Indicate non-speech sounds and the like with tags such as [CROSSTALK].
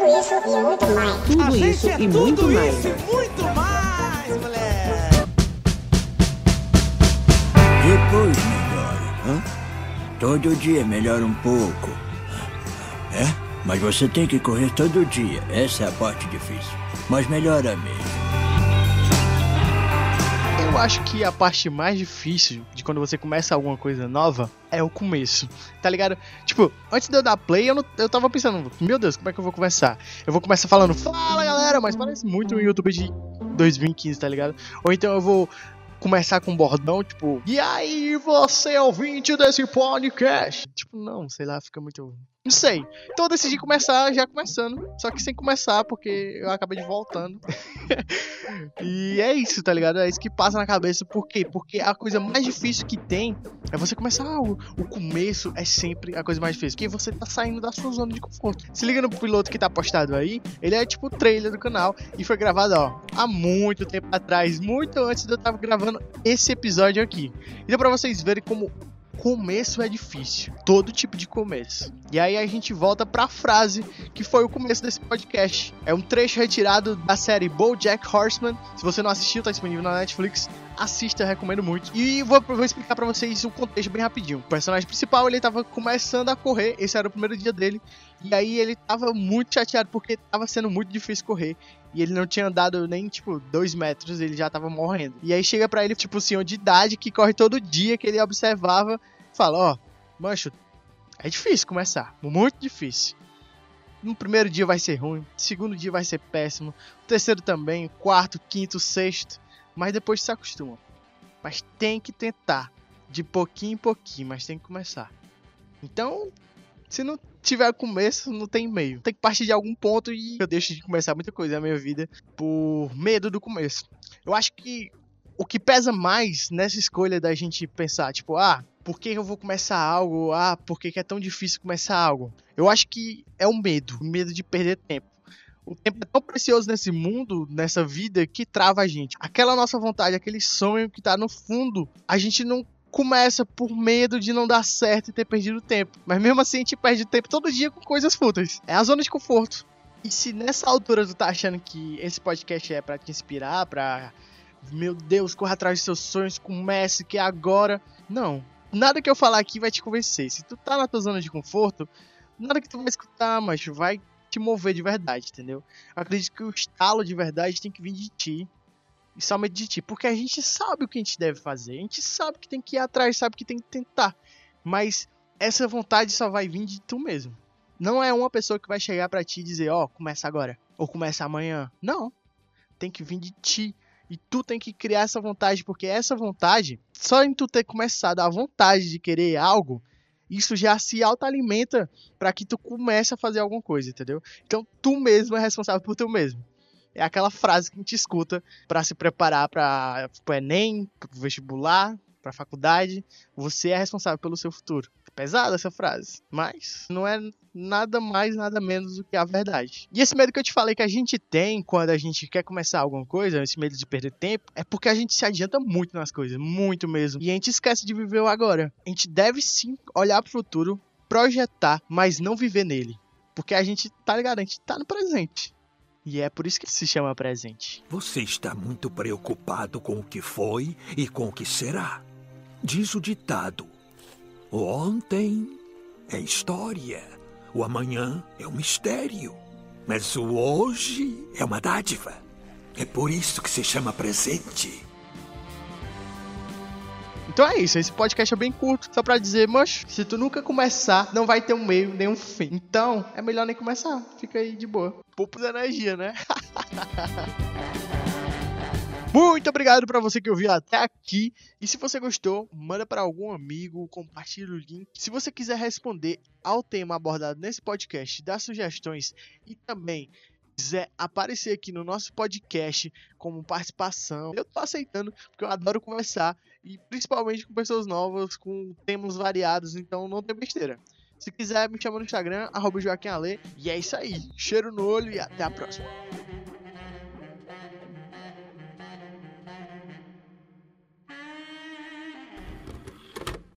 tudo isso e muito mais. Tudo isso é e muito tudo mais. isso e muito mais, moleque. Depois melhora, hã? Todo dia melhora um pouco. É? Mas você tem que correr todo dia. Essa é a parte difícil. Mas melhora mesmo. Eu acho que a parte mais difícil de quando você começa alguma coisa nova é o começo, tá ligado? Tipo, antes de eu dar play, eu, não, eu tava pensando, meu Deus, como é que eu vou começar? Eu vou começar falando, fala galera, mas parece muito um YouTube de 2015, tá ligado? Ou então eu vou começar com um bordão, tipo, e aí você ouvinte desse podcast? Tipo, não, sei lá, fica muito. Não sei. Então eu decidi começar já começando. Só que sem começar, porque eu acabei de voltando. [LAUGHS] e é isso, tá ligado? É isso que passa na cabeça. Por quê? Porque a coisa mais difícil que tem é você começar algo. O começo é sempre a coisa mais difícil. Porque você tá saindo da sua zona de conforto. Se liga no piloto que tá postado aí. Ele é tipo o trailer do canal. E foi gravado, ó, há muito tempo atrás. Muito antes de eu tava gravando esse episódio aqui. Então pra vocês verem como começo é difícil. Todo tipo de começo. E aí a gente volta pra frase que foi o começo desse podcast. É um trecho retirado da série BoJack Horseman. Se você não assistiu, tá disponível na Netflix. Assista, recomendo muito. E vou, vou explicar pra vocês o contexto bem rapidinho. O personagem principal, ele tava começando a correr. Esse era o primeiro dia dele. E aí ele tava muito chateado porque tava sendo muito difícil correr. E ele não tinha andado nem, tipo, dois metros, ele já tava morrendo. E aí chega pra ele, tipo, o senhor de idade que corre todo dia, que ele observava, fala, ó, mancho, é difícil começar, muito difícil. No primeiro dia vai ser ruim, segundo dia vai ser péssimo, terceiro também, quarto, quinto, sexto, mas depois se acostuma. Mas tem que tentar, de pouquinho em pouquinho, mas tem que começar. Então, se não tiver começo, não tem meio. Tem que partir de algum ponto e eu deixo de começar muita coisa na minha vida por medo do começo. Eu acho que o que pesa mais nessa escolha da gente pensar, tipo, ah, por que eu vou começar algo? Ah, por que é tão difícil começar algo? Eu acho que é o medo, o medo de perder tempo. O tempo é tão precioso nesse mundo, nessa vida, que trava a gente. Aquela nossa vontade, aquele sonho que tá no fundo, a gente não começa por medo de não dar certo e ter perdido tempo. Mas mesmo assim a gente perde tempo todo dia com coisas fúteis. É a zona de conforto. E se nessa altura tu tá achando que esse podcast é para te inspirar, pra. Meu Deus, corra atrás dos seus sonhos, comece, que é agora. Não. Nada que eu falar aqui vai te convencer. Se tu tá na tua zona de conforto, nada que tu vai escutar, mas vai te mover de verdade, entendeu? Eu acredito que o estalo de verdade tem que vir de ti e somente de ti, porque a gente sabe o que a gente deve fazer, a gente sabe que tem que ir atrás, sabe que tem que tentar, mas essa vontade só vai vir de tu mesmo. Não é uma pessoa que vai chegar para ti e dizer, ó, oh, começa agora ou começa amanhã. Não, tem que vir de ti e tu tem que criar essa vontade, porque essa vontade, só em tu ter começado a vontade de querer algo, isso já se autoalimenta para que tu comece a fazer alguma coisa, entendeu? Então tu mesmo é responsável por tu mesmo. É aquela frase que a gente escuta para se preparar para o Enem, para o vestibular, para a faculdade. Você é responsável pelo seu futuro. Pesada essa frase, mas não é nada mais, nada menos do que a verdade. E esse medo que eu te falei que a gente tem quando a gente quer começar alguma coisa, esse medo de perder tempo, é porque a gente se adianta muito nas coisas, muito mesmo. E a gente esquece de viver o agora. A gente deve sim olhar para o futuro, projetar, mas não viver nele. Porque a gente, tá ligado? A gente tá no presente. E é por isso que se chama presente. Você está muito preocupado com o que foi e com o que será. Diz o ditado: o ontem é história, o amanhã é um mistério, mas o hoje é uma dádiva. É por isso que se chama presente. Então é isso, esse podcast é bem curto, só pra dizer, mas se tu nunca começar, não vai ter um meio nem um fim. Então, é melhor nem começar, fica aí de boa. Poupa energia, né? [LAUGHS] Muito obrigado para você que ouviu até aqui. E se você gostou, manda para algum amigo, compartilha o link. Se você quiser responder ao tema abordado nesse podcast, dar sugestões e também quiser aparecer aqui no nosso podcast como participação, eu tô aceitando, porque eu adoro conversar e principalmente com pessoas novas, com temas variados, então não tem besteira. Se quiser, me chama no Instagram, arroba Joaquim Ale. E é isso aí. Cheiro no olho e até a próxima.